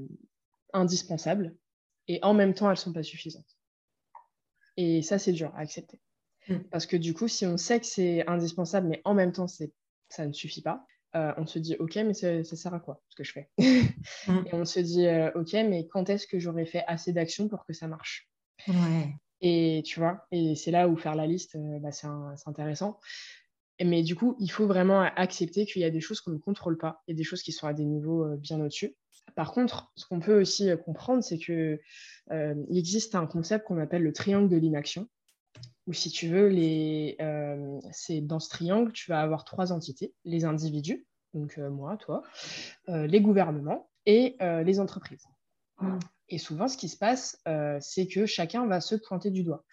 indispensables, et en même temps, elles ne sont pas suffisantes. Et ça, c'est dur à accepter. Mmh. Parce que du coup, si on sait que c'est indispensable, mais en même temps, ça ne suffit pas, on se dit, OK, mais ça, sert à quoi ce que je fais? Mmh. Et on se dit, OK, mais quand est-ce que j'aurais fait assez d'actions pour que ça marche? Ouais. Et tu vois, et c'est là où faire la liste, euh, bah, c'est intéressant. Mais du coup, il faut vraiment accepter qu'il y a des choses qu'on ne contrôle pas, il y a des choses qui sont à des niveaux euh, bien au-dessus. Par contre, ce qu'on peut aussi euh, comprendre, c'est qu'il il existe un concept qu'on appelle le triangle de l'inaction, où si tu veux, les, dans ce triangle, tu vas avoir trois entités, les individus, donc moi, toi, les gouvernements et les entreprises. Et souvent, ce qui se passe, euh, c'est que chacun va se pointer du doigt.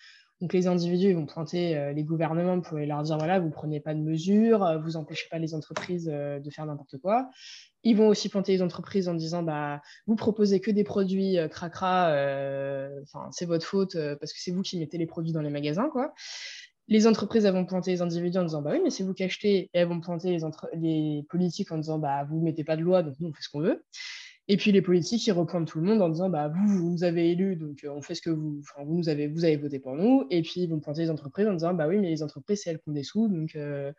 Donc les individus vont pointer euh, les gouvernements pour leur dire voilà, vous ne prenez pas de mesures, euh, vous empêchez pas les entreprises de faire n'importe quoi. Ils vont aussi pointer les entreprises en disant bah vous proposez que des produits cracra, enfin c'est votre faute parce que c'est vous qui mettez les produits dans les magasins quoi. Les entreprises elles vont pointer les individus en disant bah oui mais c'est vous qui achetez et elles vont pointer les, les politiques en disant bah vous mettez pas de loi donc nous on fait ce qu'on veut. Et puis les politiques, ils reprennent tout le monde en disant bah, vous, vous nous avez élus, donc euh, on fait ce que vous. Enfin, vous, nous avez, vous avez voté pour nous. Et puis ils vont pointer les entreprises en disant bah oui, mais les entreprises, c'est elles qui ont des sous, donc, euh,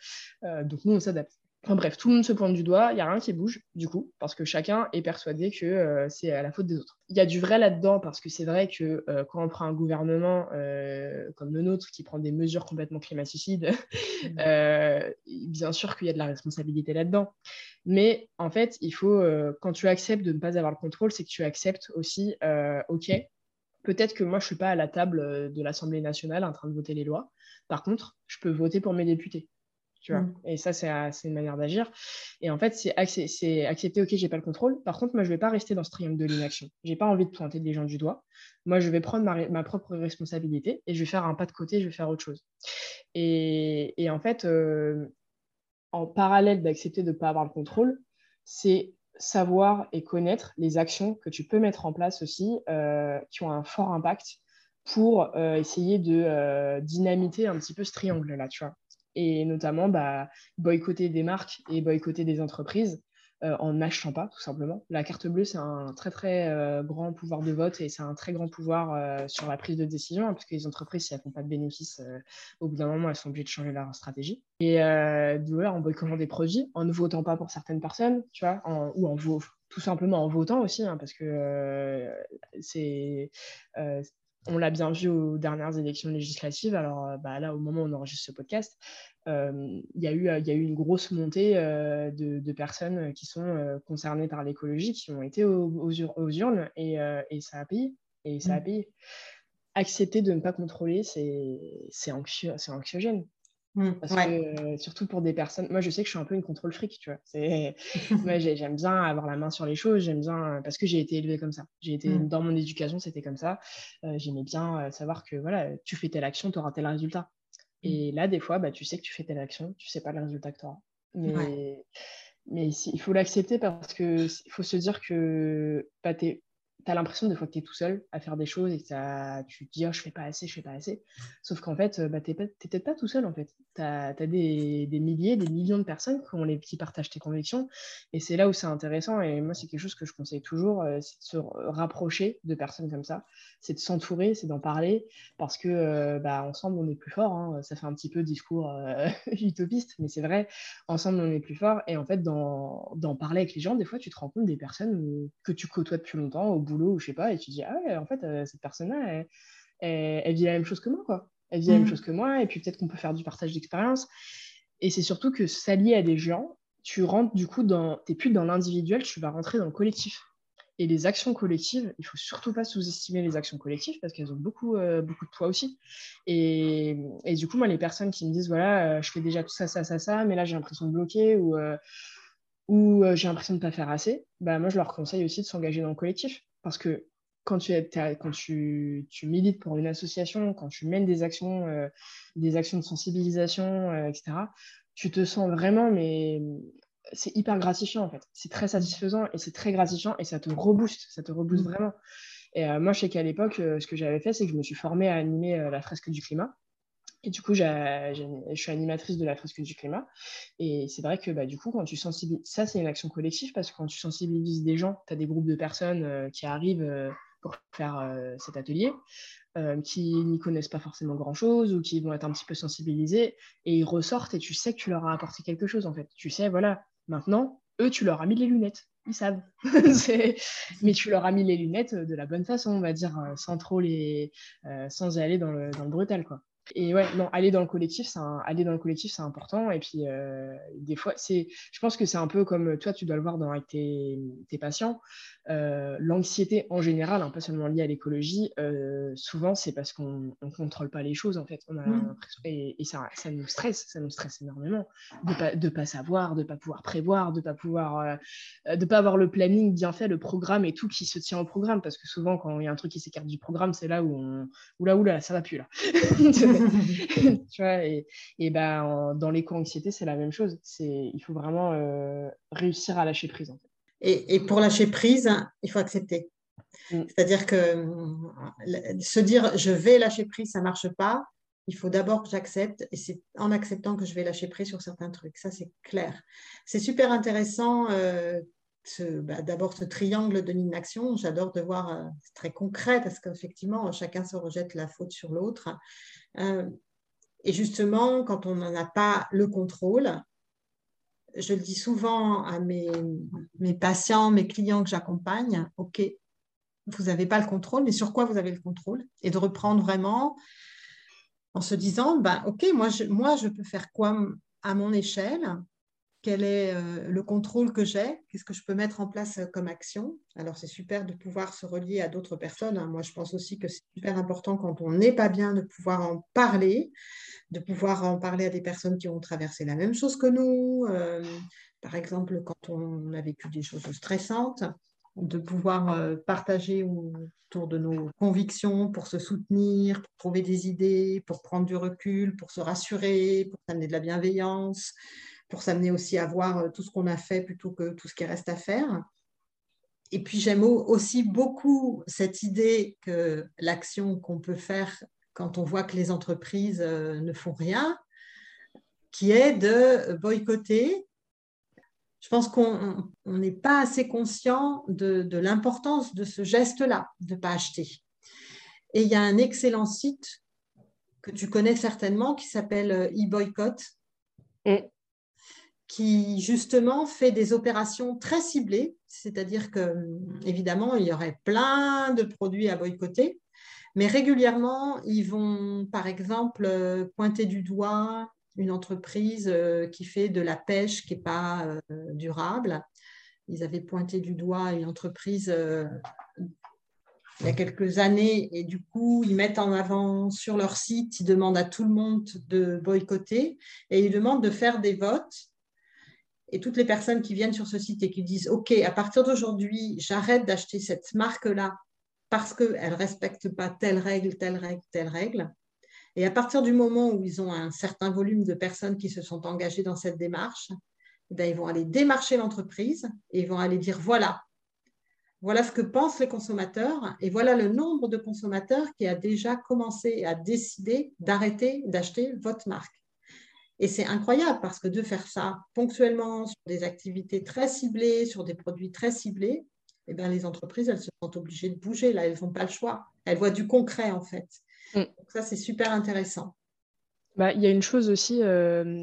euh, donc nous, on s'adapte. Enfin bref, tout le monde se pointe du doigt, il n'y a rien qui bouge, du coup, parce que chacun est persuadé que euh, c'est à la faute des autres. Il y a du vrai là-dedans, parce que c'est vrai que euh, quand on prend un gouvernement euh, comme le nôtre, qui prend des mesures complètement climaticides, bien sûr qu'il y a de la responsabilité là-dedans. Mais en fait, il faut, quand tu acceptes de ne pas avoir le contrôle, c'est que tu acceptes aussi, OK, peut-être que moi, je ne suis pas à la table de l'Assemblée nationale en train de voter les lois. Par contre, je peux voter pour mes députés. Mm. Et ça, c'est une manière d'agir. Et en fait, c'est accepter, ok, j'ai pas le contrôle. Par contre, moi, je vais pas rester dans ce triangle de l'inaction. J'ai pas envie de pointer des gens du doigt. Moi, je vais prendre ma, propre responsabilité et je vais faire un pas de côté, je vais faire autre chose. Et, en fait, euh, en parallèle d'accepter de ne pas avoir le contrôle, c'est savoir et connaître les actions que tu peux mettre en place aussi euh, qui ont un fort impact pour euh, essayer de dynamiter un petit peu ce triangle-là, tu vois et notamment bah, boycotter des marques et boycotter des entreprises euh, en n'achetant pas, tout simplement. La carte bleue, c'est un très très euh, grand pouvoir de vote et c'est un très grand pouvoir euh, sur la prise de décision, hein, parce les entreprises, si elles font pas de bénéfices, au bout d'un moment, elles sont obligées de changer leur stratégie. Et du en boycottant des produits, en ne votant pas pour certaines personnes, tu vois, ou en tout simplement en votant aussi, hein, parce que c'est on l'a bien vu aux dernières élections législatives. Alors euh, bah, là, au moment où on enregistre ce podcast, euh, il y, a eu, y a eu une grosse montée euh, de, personnes qui sont concernées par l'écologie, qui ont été aux, urnes et, ça a payé. Et ça a mmh. payé. Accepter de ne pas contrôler, c'est anxiogène. Mmh, Parce que surtout pour des personnes, moi je sais que je suis un peu une contrôle fric, tu vois. moi j'aime bien avoir la main sur les choses, j'aime bien parce que j'ai été élevée comme ça. J'ai été mmh. dans mon éducation, c'était comme ça. J'aimais bien savoir que voilà, tu fais telle action, tu auras tel résultat. Mmh. Et là, des fois, bah, tu sais que tu fais telle action, tu sais pas le résultat que tu auras. Mais, mais il faut l'accepter parce que il faut se dire que bah, es tu l'impression des fois que tu es tout seul à faire des choses et que tu te dis oh, je fais pas assez, je fais pas assez. Sauf qu'en fait, bah, tu n'es peut-être pas tout seul en fait. Tu as, des, milliers, des millions de personnes qui, ont les, partagent tes convictions et c'est là où c'est intéressant. Et moi, c'est quelque chose que je conseille toujours euh, c'est de se rapprocher de personnes comme ça, c'est de s'entourer, c'est d'en parler parce que euh, bah, ensemble on est plus fort. Hein. Ça fait un petit peu discours euh, utopiste, mais c'est vrai, ensemble on est plus fort. Et en fait, d'en parler avec les gens, des fois tu te rends compte des personnes que tu côtoies depuis longtemps au boulot ou je sais pas, et tu dis, ah ouais, en fait, euh, cette personne-là, elle, vit la même chose que moi, quoi. Elle vit la même mm. chose que moi, et puis peut-être qu'on peut faire du partage d'expérience. Et c'est surtout que s'allier à des gens, tu rentres du coup dans, t'es plus dans l'individuel, tu vas rentrer dans le collectif. Et les actions collectives, il faut surtout pas sous-estimer les actions collectives parce qu'elles ont beaucoup, euh, beaucoup de poids aussi. Et, et, du coup, moi, les personnes qui me disent, voilà, euh, je fais déjà tout ça, ça, ça, ça, mais là, j'ai l'impression de bloquer ou, ou j'ai l'impression de ne pas faire assez, bah, moi, je leur conseille aussi de s'engager dans le collectif. Parce que quand tu, quand tu, tu, milites pour une association, quand tu mènes des actions, euh, des actions de sensibilisation, euh, etc., tu te sens vraiment, mais c'est hyper gratifiant en fait. C'est très satisfaisant et c'est très gratifiant et ça te rebooste, ça te rebooste mmh. vraiment. Et euh, moi, je sais qu'à l'époque, ce que j'avais fait, c'est que je me suis formée à animer la fresque du climat. Et du coup, je suis animatrice de la fresque du climat. Et c'est vrai que bah, du coup, quand tu sensibilises, ça c'est une action collective parce que quand tu sensibilises des gens, tu as des groupes de personnes qui arrivent pour faire euh, cet atelier, qui n'y connaissent pas forcément grand-chose ou qui vont être un petit peu sensibilisés et ils ressortent et tu sais que tu leur as apporté quelque chose en fait. Tu sais, voilà, maintenant, eux, tu leur as mis les lunettes. Ils savent. Mais tu leur as mis les lunettes de la bonne façon, on va dire, sans trop les. sans aller dans le, dans le brutal, quoi. Et ouais, non, aller dans le collectif, c'est aller dans le collectif, c'est important. Et puis, euh, des fois, c'est, je pense que c'est un peu comme toi, tu dois le voir dans, avec tes, tes patients. Euh, l'anxiété en général, hein, pas seulement liée à l'écologie, euh, souvent, c'est parce qu'on ne contrôle pas les choses, en fait. On a mmh. et, et ça, ça, nous stresse, ça nous stresse énormément de pas, de pas savoir, de pas pouvoir prévoir, de pas pouvoir, de pas avoir le planning bien fait, le programme et tout qui se tient au programme. Parce que souvent, quand il y a un truc qui s'écarte du programme, c'est là où on, où là, où là, ça va plus là. tu vois, et, et ben, dans l'éco-anxiété, c'est la même chose. C'est, il faut vraiment euh, réussir à lâcher prise. En fait. et, et, pour lâcher prise, il faut accepter. Mm. C'est-à-dire que se dire je vais lâcher prise, ça ne marche pas. Il faut d'abord que j'accepte et c'est en acceptant que je vais lâcher prise sur certains trucs. Ça, c'est clair. C'est super intéressant. Euh, bah, d'abord ce triangle de l'inaction, j'adore de voir, c'est très concret parce qu'effectivement, chacun se rejette la faute sur l'autre. Euh, et justement, quand on n'en a pas le contrôle, je le dis souvent à mes, mes patients, mes clients que j'accompagne, OK, vous n'avez pas le contrôle, mais sur quoi vous avez le contrôle? Et de reprendre vraiment en se disant, ben, OK, moi moi, je peux faire quoi à mon échelle? Quel est euh, le contrôle que j'ai, qu'est-ce que je peux mettre en place euh, comme action? Alors c'est super de pouvoir se relier à d'autres personnes. Hein. Moi je pense aussi que c'est super important quand on n'est pas bien de pouvoir en parler, de pouvoir en parler à des personnes qui ont traversé la même chose que nous. Euh, par exemple quand on a vécu des choses stressantes, de pouvoir partager autour de nos convictions pour se soutenir, pour trouver des idées, pour prendre du recul, pour se rassurer, pour amener de la bienveillance pour s'amener aussi à voir euh, tout ce qu'on a fait plutôt que tout ce qui reste à faire. Et puis j'aime aussi beaucoup cette idée que l'action qu'on peut faire quand on voit que les entreprises euh, ne font rien, qui est de boycotter. Je pense qu'on n'est pas assez conscient de, l'importance de ce geste-là, de ne pas acheter. Et il y a un excellent site que tu connais certainement qui s'appelle euh, e-boycott. Et qui justement fait des opérations très ciblées, c'est-à-dire que évidemment il y aurait plein de produits à boycotter, mais régulièrement ils vont par exemple pointer du doigt une entreprise euh, qui fait de la pêche qui n'est pas euh, durable. Ils avaient pointé du doigt une entreprise euh, il y a quelques années et du coup ils mettent en avant sur leur site, ils demandent à tout le monde de boycotter et ils demandent de faire des votes et toutes les personnes qui viennent sur ce site et qui disent OK, à partir d'aujourd'hui, j'arrête d'acheter cette marque-là parce qu'elle ne respecte pas telle règle, telle règle, telle règle. Et à partir du moment où ils ont un certain volume de personnes qui se sont engagées dans cette démarche, eh ils vont aller démarcher l'entreprise et ils vont aller dire voilà, voilà ce que pensent les consommateurs et voilà le nombre de consommateurs qui a déjà commencé à décider d'arrêter d'acheter votre marque. Et c'est incroyable parce que de faire ça ponctuellement sur des activités très ciblées, sur des produits très ciblés, eh bien, les entreprises, elles se sentent obligées de bouger. Là, elles n'ont pas le choix. Elles voient du concret, en fait. Mm. Donc ça, c'est super intéressant. Bah, il y a une chose aussi, euh,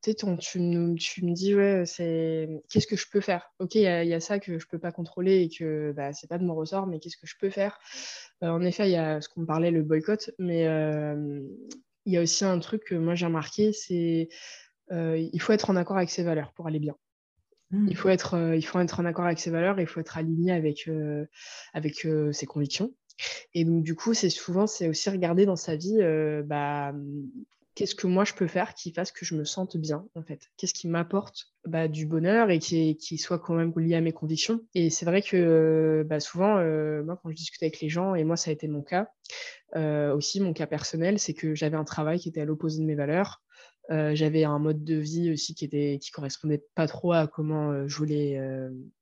tu, tu, me dis, ouais, c'est qu'est-ce que je peux faire? Ok, il y, a ça que je ne peux pas contrôler et que bah, ce n'est pas de mon ressort, mais qu'est-ce que je peux faire? Euh, En effet, il y a ce qu'on parlait, le boycott, mais euh, il y a aussi un truc que moi j'ai remarqué, c'est euh, il faut être en accord avec ses valeurs pour aller bien. Mmh. Il, faut être, euh, il faut être en accord avec ses valeurs, il faut être aligné avec, euh, avec ses convictions. Et donc, du coup, c'est souvent, c'est aussi regarder dans sa vie, bah, qu'est-ce que moi je peux faire qui fasse que je me sente bien, en fait? Qu'est-ce qui m'apporte bah, du bonheur et qui, soit quand même lié à mes convictions? Et c'est vrai que bah, souvent, moi, quand je discute avec les gens, et moi, ça a été mon cas, euh, aussi, mon cas personnel, c'est que j'avais un travail qui était à l'opposé de mes valeurs. Euh, j'avais un mode de vie aussi qui était qui correspondait pas trop à comment euh, je voulais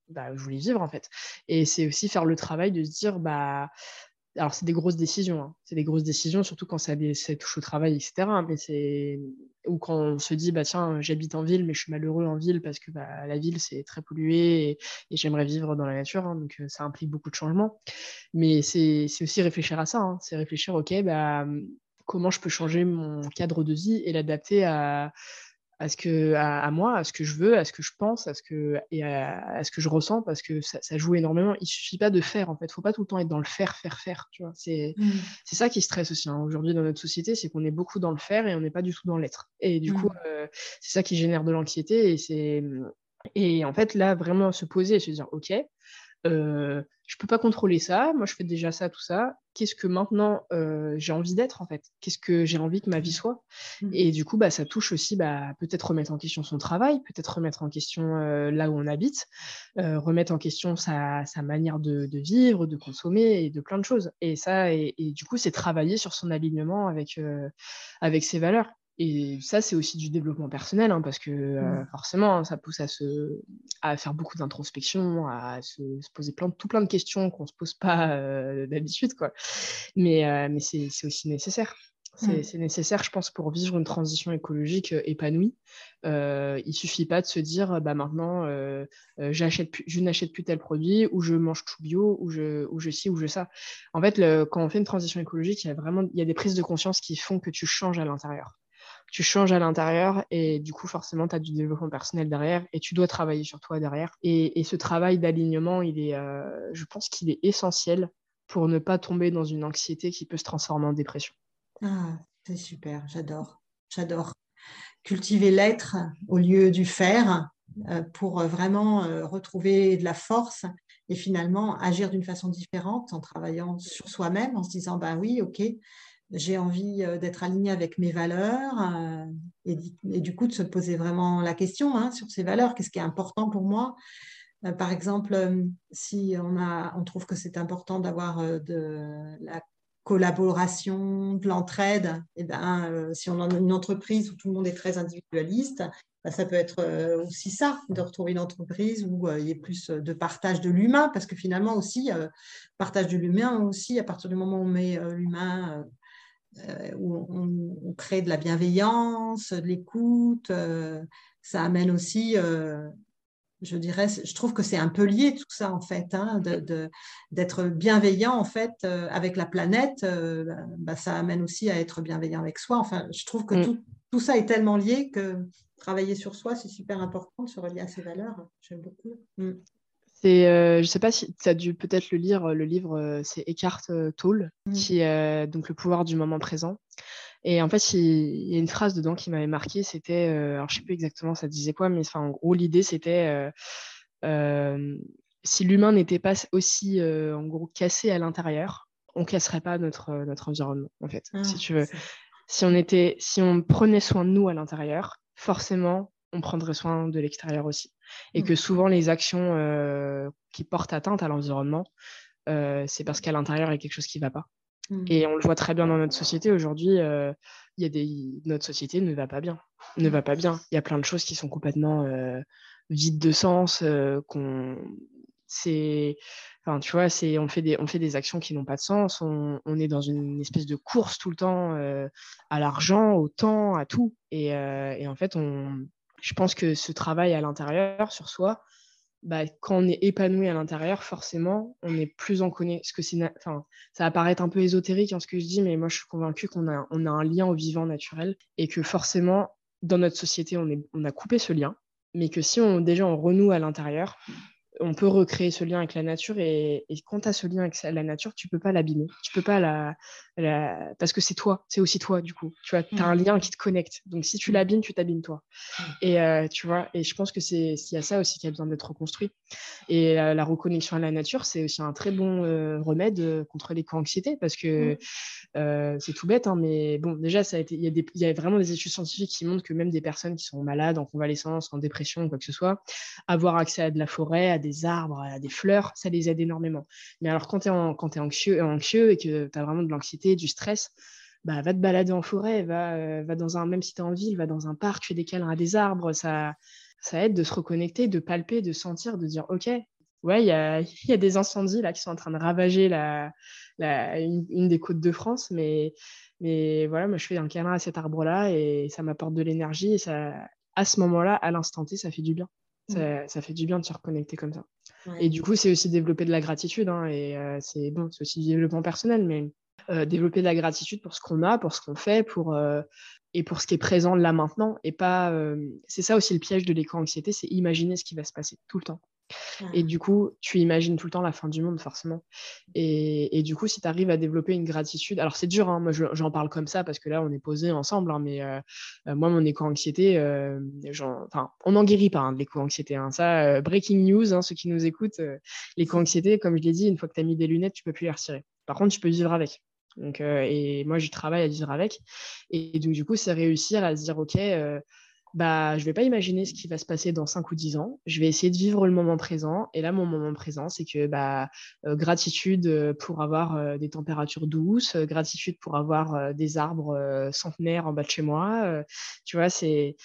bah, je voulais vivre en fait. Et c'est aussi faire le travail de se dire bah alors c'est des grosses décisions, hein. c'est des grosses décisions, surtout quand ça, touche au travail, etc. Mais c'est ou quand on se dit bah tiens j'habite en ville mais je suis malheureux en ville parce que bah, la ville c'est très pollué et, j'aimerais vivre dans la nature, hein, donc euh, ça implique beaucoup de changements. Mais c'est aussi réfléchir à ça, hein. c'est réfléchir ok bah comment je peux changer mon cadre de vie et l'adapter à à ce que à, moi, à ce que je veux, à ce que je pense, à ce que et à, ce que je ressens parce que ça, joue énormément. Il suffit pas de faire en fait, faut pas tout le temps être dans le faire, faire, faire. Tu vois, c'est mmh. c'est ça qui stresse aussi hein. aujourd'hui dans notre société, c'est qu'on est beaucoup dans le faire et on n'est pas du tout dans l'être. Et du coup, mmh. euh, c'est ça qui génère de l'anxiété et c'est et en fait là vraiment se poser et se dire ok, euh, je peux pas contrôler ça, moi je fais déjà ça, tout ça. Qu'est-ce que maintenant euh, j'ai envie d'être en fait? Qu'est-ce que j'ai envie que ma vie soit? Mmh. Et du coup, bah, ça touche aussi bah, peut-être remettre en question son travail, peut-être remettre en question euh, là où on habite, euh, remettre en question sa, sa manière de, de, vivre, de consommer et de plein de choses. Et ça, et, et du coup, c'est travailler sur son alignement avec, avec ses valeurs. Et ça, c'est aussi du développement personnel, hein, parce que euh, mmh. forcément, hein, ça pousse à, se, à faire beaucoup d'introspection, à se, poser plein, tout plein de questions qu'on ne se pose pas euh, d'habitude. Quoi. Mais, euh, mais c'est, aussi nécessaire. Mmh. C'est, nécessaire, je pense, pour vivre une transition écologique épanouie. il ne suffit pas de se dire, bah, maintenant, j'achète je n'achète plus tel produit, ou je mange tout bio, ou je, ou je ci, ou je ça. En fait, le, quand on fait une transition écologique, il y a vraiment il y a des prises de conscience qui font que tu changes à l'intérieur tu changes à l'intérieur et du coup, forcément, tu as du développement personnel derrière et tu dois travailler sur toi derrière. Et, ce travail d'alignement, il est, euh, je pense qu'il est essentiel pour ne pas tomber dans une anxiété qui peut se transformer en dépression. Ah, c'est super, j'adore, j'adore. Cultiver l'être au lieu du faire euh, pour vraiment retrouver de la force et finalement agir d'une façon différente en travaillant sur soi-même, en se disant, bah oui, ok, j'ai envie euh, d'être aligné avec mes valeurs euh, et, du coup de se poser vraiment la question hein, sur ces valeurs, qu'est-ce qui est important pour moi? Euh, Par exemple, si on, a, on trouve que c'est important d'avoir de la collaboration, de l'entraide, et eh ben, si on a une entreprise où tout le monde est très individualiste, bah, ça peut être aussi ça, de retrouver une entreprise où il y ait plus de partage de l'humain, parce que finalement aussi, partage de l'humain aussi, à partir du moment où on met l'humain, où on, crée de la bienveillance, de l'écoute, ça amène aussi je dirais, je trouve que c'est un peu lié tout ça en fait, hein, d'être bienveillant en fait avec la planète, bah, ça amène aussi à être bienveillant avec soi. Enfin, je trouve que mm. tout, ça est tellement lié que travailler sur soi, c'est super important de se relier à ses valeurs. J'aime beaucoup. Mm. C'est, euh, je ne sais pas si tu as dû peut-être le lire, le livre, euh, c'est Eckhart euh, Tolle, mm. qui est donc le pouvoir du moment présent. Et en fait, il, y a une phrase dedans qui m'avait marqué, c'était, alors je ne sais plus exactement ça disait quoi, mais enfin, en gros, l'idée c'était si l'humain n'était pas aussi en gros cassé à l'intérieur, on casserait pas notre, notre environnement, en fait, si ah, tu veux. Si on, était, si on prenait soin de nous à l'intérieur, forcément, on prendrait soin de l'extérieur aussi. Et mmh. que souvent, les actions euh, qui portent atteinte à l'environnement, euh, c'est parce qu'à l'intérieur, il y a quelque chose qui ne va pas. Mmh. Et on le voit très bien dans notre société. Aujourd'hui, euh, il y a des... notre société ne va pas bien. Ne va pas bien. Il y a plein de choses qui sont complètement vides de sens, qu'on c'est enfin tu vois c'est on fait des on fait des actions qui n'ont pas de sens on, est dans une espèce de course tout le temps euh, à l'argent au temps à tout et, euh, et, en fait on je pense que ce travail à l'intérieur sur soi bah, quand on est épanoui à l'intérieur forcément on est plus en connaissance que ça va paraître un peu ésotérique en ce que je dis mais moi je suis convaincue qu'on a un lien au vivant naturel et que forcément dans notre société on on a coupé ce lien mais que si on déjà on renoue à l'intérieur on peut recréer ce lien avec la nature et, quand tu as ce lien avec la nature, tu peux pas l'abîmer. Tu peux pas la, parce que c'est toi, c'est aussi toi du coup. Tu vois, as un mmh. lien qui te connecte. Donc si tu mmh. l'abîmes, tu t'abîmes toi. Mmh. Et euh, tu vois, et je pense que c'est y a ça aussi qui a besoin d'être reconstruit. Et euh, la reconnexion à la nature, c'est aussi un très bon euh, remède contre l'éco-anxiété parce que c'est tout bête, hein, mais bon, déjà ça a été, il y, y, a vraiment des études scientifiques qui montrent que même des personnes qui sont malades, en convalescence, en dépression, quoi que ce soit, avoir accès à de la forêt, à des arbres, à des fleurs, ça les aide énormément. Mais alors quand tu es, anxieux, et que tu as vraiment de l'anxiété, du stress, bah, va te balader en forêt, va, euh, dans un, même si tu es en ville, va dans un parc, fais des câlins à des arbres, ça, ça aide de se reconnecter, de palper, de sentir, de dire ok, ouais, il y a, des incendies là qui sont en train de ravager une, des côtes de France, mais, mais voilà, moi je fais un câlin à cet arbre-là et ça m'apporte de l'énergie et ça, à ce moment-là, à l'instant T, ça fait du bien. Mmh. Ça, fait du bien de se reconnecter comme ça. Et du coup, c'est aussi développer de la gratitude. Hein, et euh, c'est bon, c'est aussi du développement personnel, mais euh, développer de la gratitude pour ce qu'on a, pour ce qu'on fait, pour, euh, et pour ce qui est présent là maintenant. Et pas. c'est ça aussi le piège de l'éco-anxiété, c'est imaginer ce qui va se passer tout le temps. Et du coup, tu imagines tout le temps la fin du monde, forcément. Et, et du coup, si tu arrives à développer une gratitude, alors c'est dur, hein, moi j'en parle comme ça parce que là, on est posé ensemble, hein, mais euh, euh, moi, mon éco-anxiété, euh, enfin, on n'en guérit pas hein, de l'éco-anxiété. Ça, breaking news, ceux qui nous écoutent, l'éco-anxiété, comme je l'ai dit, une fois que tu as mis des lunettes, tu peux plus les retirer. Par contre, tu peux vivre avec. Donc, et moi, je travaille à vivre avec. Et donc, du coup, c'est réussir à se dire, OK, bah, je vais pas imaginer ce qui va se passer dans 5 ou 10 ans. Je vais essayer de vivre le moment présent. Et là, mon moment présent, c'est que bah, euh, gratitude euh, pour avoir euh, des températures douces, gratitude pour avoir des arbres centenaires en bas de chez moi. tu vois, c'est,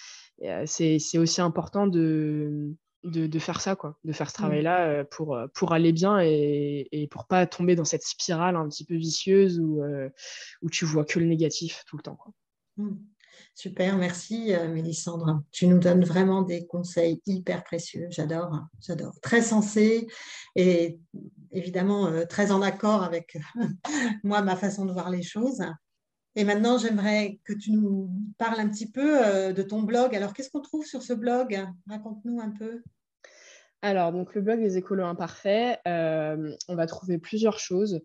c'est, aussi important de, de, faire ça, quoi, de faire ce mmh. travail-là pour, pour aller bien et, et pour pas tomber dans cette spirale un petit peu vicieuse où, où tu vois que le négatif tout le temps. Quoi. Mmh. Super, merci euh, Mélissandre. Tu nous donnes vraiment des conseils hyper précieux. J'adore, j'adore. Très sensé et évidemment euh, très en accord avec moi, ma façon de voir les choses. Et maintenant, j'aimerais que tu nous parles un petit peu euh, de ton blog. Alors, qu'est-ce qu'on trouve sur ce blog? Raconte-nous un peu. Alors, donc le blog des écolos imparfaits, on va trouver plusieurs choses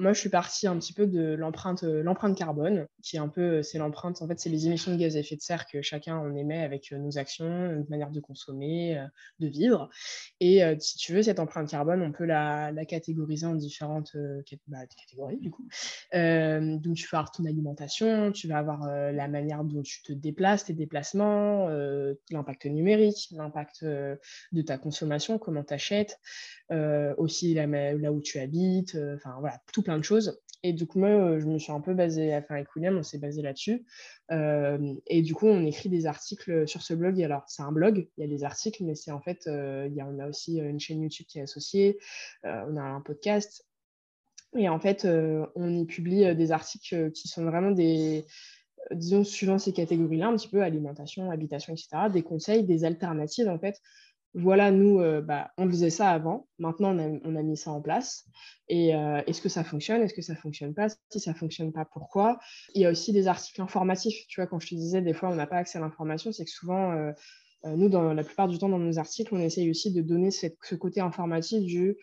moi, je suis partie un petit peu de l'empreinte, euh, l'empreinte carbone, qui est un peu, euh, c'est l'empreinte, en fait, c'est les émissions de gaz à effet de serre que chacun on émet avec euh, nos actions, notre manière de consommer, de vivre. Et si tu veux, cette empreinte carbone, on peut la, catégoriser en différentes bah, catégories, du coup. donc, tu vas avoir ton alimentation, tu vas avoir la manière dont tu te déplaces, tes déplacements, l'impact numérique, l'impact de ta consommation, comment tu achètes, aussi là où tu habites, enfin, voilà, tout plein de choses. Et du coup, moi, euh, je me suis un peu basée, enfin, avec William, on s'est basé là-dessus. Euh, et du coup, on écrit des articles sur ce blog. Alors, c'est un blog, il y a des articles, mais c'est en fait, euh, il y a, on a aussi une chaîne YouTube qui est associée, on a un podcast. Et en fait, on y publie des articles qui sont vraiment des, disons, suivant ces catégories-là, un petit peu alimentation, habitation, etc., des conseils, des alternatives, en fait, voilà, nous, euh, bah, on faisait ça avant. Maintenant, on a, mis ça en place. Et euh, est-ce que ça fonctionne? Est-ce que ça fonctionne pas? Si ça fonctionne pas, pourquoi? Il y a aussi des articles informatifs. Tu vois, quand je te disais, des fois, on n'a pas accès à l'information, c'est que souvent, euh, nous, dans la plupart du temps, dans nos articles, on essaye aussi de donner ce côté informatif du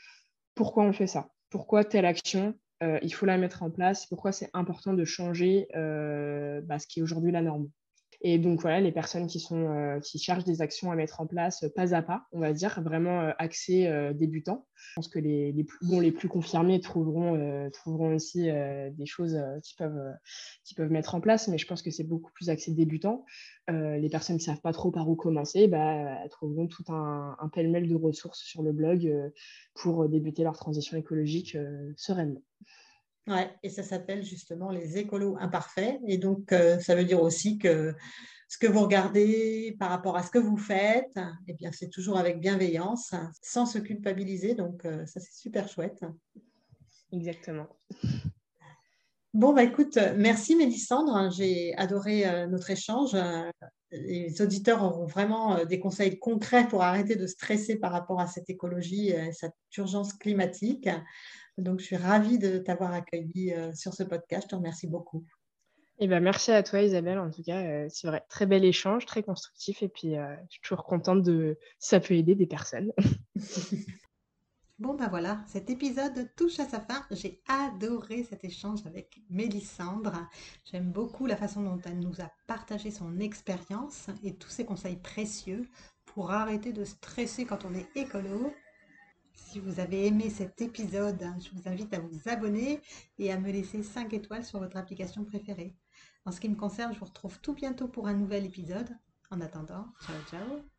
pourquoi on fait ça, pourquoi telle action, il faut la mettre en place, pourquoi c'est important de changer bah, ce qui est aujourd'hui la norme. Et donc voilà, les personnes qui, sont, euh, qui cherchent des actions à mettre en place euh, pas à pas, on va dire, vraiment euh, axées débutants. Je pense que les, les, plus, les plus confirmés trouveront, trouveront aussi des choses qu'ils peuvent, qui peuvent mettre en place, mais je pense que c'est beaucoup plus axé débutants. les personnes qui ne savent pas trop par où commencer, bah, trouveront tout un, un pêle-mêle de ressources sur le blog pour débuter leur transition écologique sereinement. Ouais, et ça s'appelle justement les écolos imparfaits. Et donc, euh, ça veut dire aussi que ce que vous regardez par rapport à ce que vous faites, eh bien, c'est toujours avec bienveillance, sans se culpabiliser. Donc, euh, ça, c'est super chouette. Exactement. Bon, bah écoute, merci Mélissandre. J'ai adoré euh, notre échange. Les auditeurs auront vraiment des conseils concrets pour arrêter de stresser par rapport à cette écologie et cette urgence climatique. Donc, je suis ravie de t'avoir accueilli euh, sur ce podcast. Je te remercie beaucoup. Eh ben, merci à toi, Isabelle. En tout cas, euh, c'est vrai, très bel échange, très constructif. Et puis, euh, je suis toujours contente de ça peut aider des personnes. Bon, ben voilà, cet épisode touche à sa fin. J'ai adoré cet échange avec Mélissandre. J'aime beaucoup la façon dont elle nous a partagé son expérience et tous ses conseils précieux pour arrêter de stresser quand on est écolo si vous avez aimé cet épisode, je vous invite à vous abonner et à me laisser 5 étoiles sur votre application préférée. En ce qui me concerne, je vous retrouve tout bientôt pour un nouvel épisode. En attendant, ciao ciao